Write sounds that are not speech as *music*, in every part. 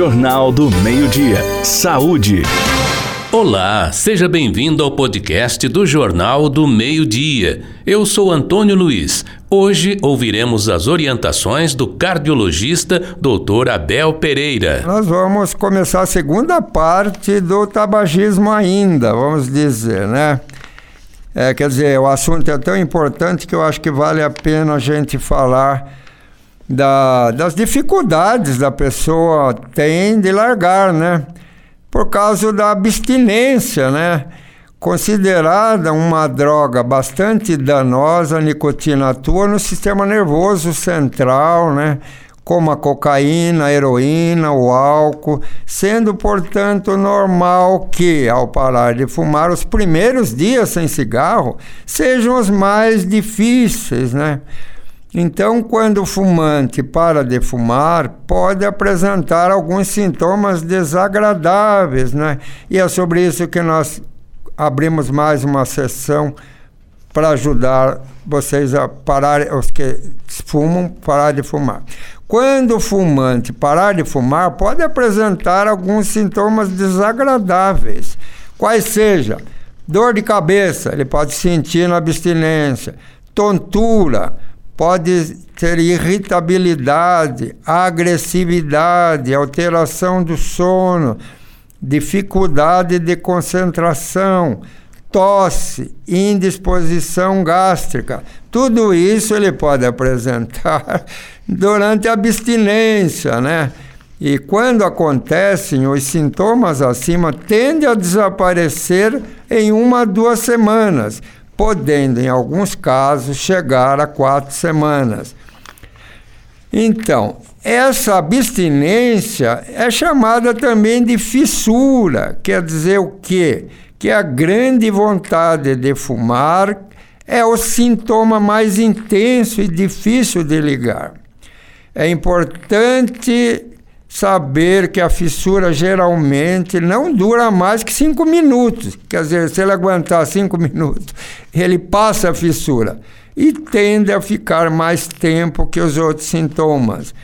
Jornal do Meio-Dia. Saúde. Olá, seja bem-vindo ao podcast do Jornal do Meio-Dia. Eu sou Antônio Luiz. Hoje ouviremos as orientações do cardiologista Dr. Abel Pereira. Nós vamos começar a segunda parte do tabagismo ainda, vamos dizer, né? É, quer dizer, o assunto é tão importante que eu acho que vale a pena a gente falar da, das dificuldades da pessoa tem de largar, né? Por causa da abstinência, né? Considerada uma droga bastante danosa, a nicotina atua no sistema nervoso central, né? Como a cocaína, a heroína, o álcool, sendo, portanto, normal que, ao parar de fumar, os primeiros dias sem cigarro sejam os mais difíceis, né? Então, quando o fumante para de fumar, pode apresentar alguns sintomas desagradáveis, né? E é sobre isso que nós abrimos mais uma sessão para ajudar vocês a parar, os que fumam, parar de fumar. Quando o fumante parar de fumar, pode apresentar alguns sintomas desagradáveis, quais seja dor de cabeça, ele pode sentir na abstinência, tontura, pode ter irritabilidade, agressividade, alteração do sono, dificuldade de concentração, tosse, indisposição gástrica. Tudo isso ele pode apresentar *laughs* durante a abstinência, né? E quando acontecem, os sintomas acima tendem a desaparecer em uma, duas semanas podendo, em alguns casos, chegar a quatro semanas. Então, essa abstinência é chamada também de fissura, quer dizer o quê? Que a grande vontade de fumar é o sintoma mais intenso e difícil de ligar. É importante saber que a fissura geralmente não dura mais que cinco minutos. Quer dizer, se ele aguentar cinco *laughs* minutos, ele passa a fissura e tende a ficar mais tempo que os outros sintomas.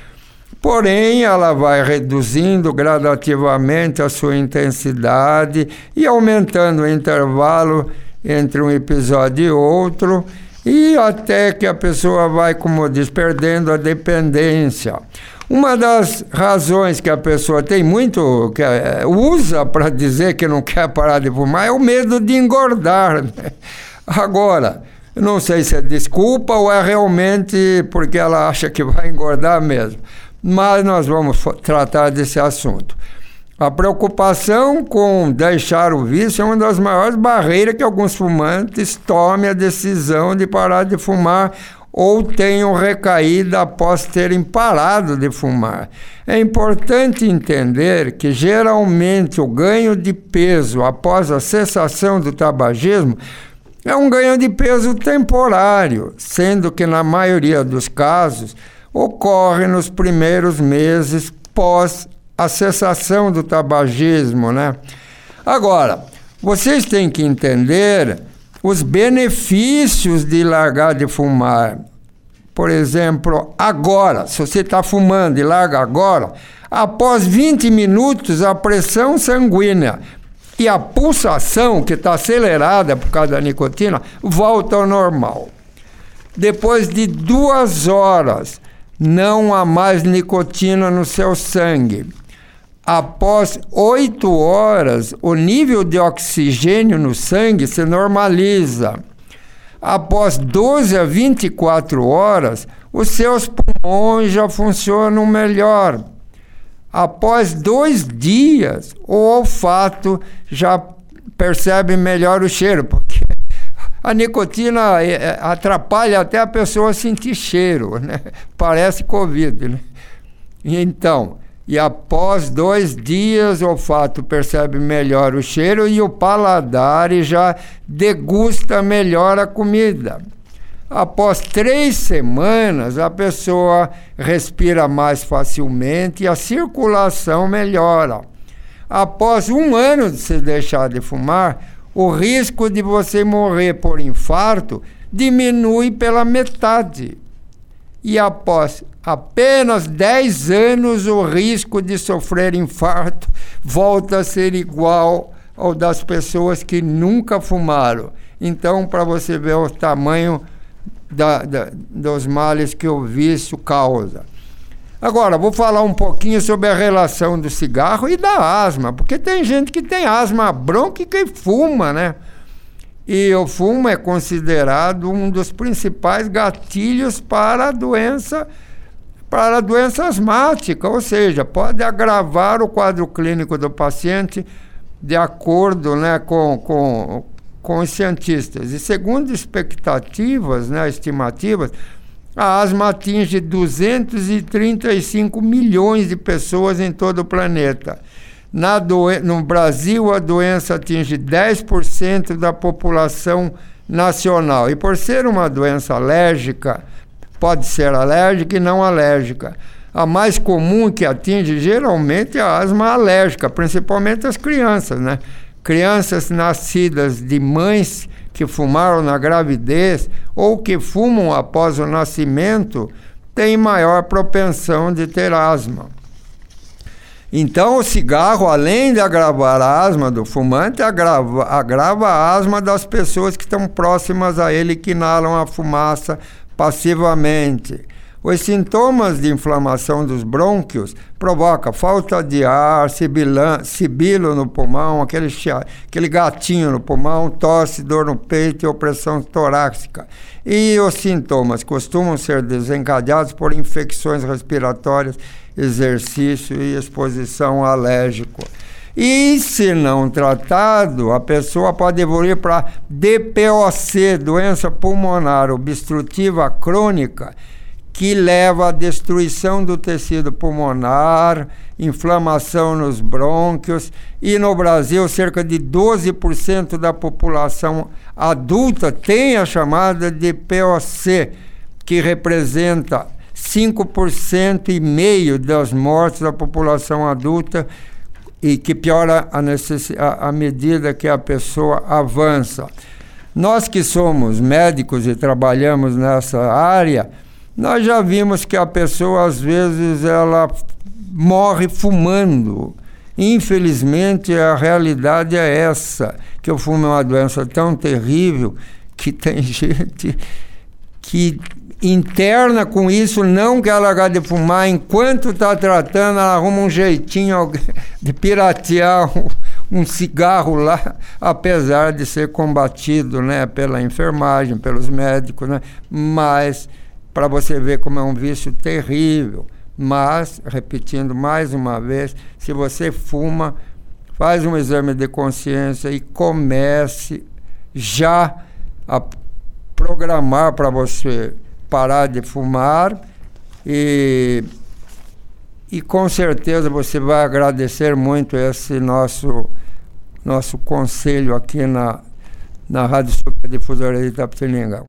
Porém, ela vai reduzindo gradativamente a sua intensidade e aumentando o intervalo entre um episódio e outro, e até que a pessoa vai, como diz, perdendo a dependência. Uma das razões que a pessoa tem muito, que é, usa para dizer que não quer parar de fumar, é o medo de engordar. Né? Agora, não sei se é desculpa ou é realmente porque ela acha que vai engordar mesmo. Mas nós vamos tratar desse assunto. A preocupação com deixar o vício é uma das maiores barreiras que alguns fumantes tomem a decisão de parar de fumar ou tenham recaído após terem parado de fumar. É importante entender que geralmente o ganho de peso após a cessação do tabagismo é um ganho de peso temporário, sendo que na maioria dos casos ocorre nos primeiros meses pós a cessação do tabagismo, né? Agora, vocês têm que entender os benefícios de largar de fumar. Por exemplo, agora, se você está fumando e larga agora, após 20 minutos a pressão sanguínea e a pulsação, que está acelerada por causa da nicotina, volta ao normal. Depois de duas horas, não há mais nicotina no seu sangue após oito horas, o nível de oxigênio no sangue se normaliza. Após 12 a 24 horas, os seus pulmões já funcionam melhor. Após dois dias, o olfato já percebe melhor o cheiro, porque a nicotina é, é, atrapalha até a pessoa sentir cheiro, né? *laughs* Parece Covid, né? Então, e após dois dias o olfato percebe melhor o cheiro e o paladar e já degusta melhor a comida. Após três semanas, a pessoa respira mais facilmente e a circulação melhora. Após um ano de se deixar de fumar, o risco de você morrer por infarto diminui pela metade. E após apenas 10 anos o risco de sofrer infarto volta a ser igual ao das pessoas que nunca fumaram. Então, para você ver o tamanho da, da, dos males que o vício causa. Agora, vou falar um pouquinho sobre a relação do cigarro e da asma, porque tem gente que tem asma brônquica e fuma, né? E o fumo é considerado um dos principais gatilhos para a doença para a doença asmática, ou seja, pode agravar o quadro clínico do paciente de acordo né, com, com, com os cientistas. E segundo expectativas, né, estimativas, a asma atinge 235 milhões de pessoas em todo o planeta. Na no Brasil, a doença atinge 10% da população nacional. E por ser uma doença alérgica, pode ser alérgica e não alérgica. A mais comum que atinge geralmente é a asma alérgica, principalmente as crianças, né? crianças nascidas de mães que fumaram na gravidez ou que fumam após o nascimento têm maior propensão de ter asma. Então, o cigarro, além de agravar a asma do fumante, agrava, agrava a asma das pessoas que estão próximas a ele que inalam a fumaça passivamente. Os sintomas de inflamação dos brônquios provocam falta de ar, sibilo no pulmão, aquele, aquele gatinho no pulmão, tosse, dor no peito e opressão torácica. E os sintomas costumam ser desencadeados por infecções respiratórias, exercício e exposição alérgico. E se não tratado, a pessoa pode evoluir para DPOC, doença pulmonar obstrutiva crônica, que leva à destruição do tecido pulmonar, inflamação nos brônquios, e no Brasil cerca de 12% da população adulta tem a chamada de POC, que representa 5% e meio das mortes da população adulta e que piora a, a medida que a pessoa avança. Nós que somos médicos e trabalhamos nessa área, nós já vimos que a pessoa, às vezes, ela morre fumando. Infelizmente, a realidade é essa, que o fumo é uma doença tão terrível que tem *laughs* gente que interna com isso, não quer largar de fumar, enquanto está tratando, ela arruma um jeitinho *laughs* de piratear um, cigarro lá, apesar de ser combatido né, pela enfermagem, pelos médicos, né, mas para você ver como é um vício terrível. Mas, repetindo mais uma vez, se você fuma, faz um exame de consciência e comece já a programar para você parar de fumar e, e com certeza você vai agradecer muito esse nosso, nosso conselho aqui na, na Rádio Super Difusora de Itapetininga.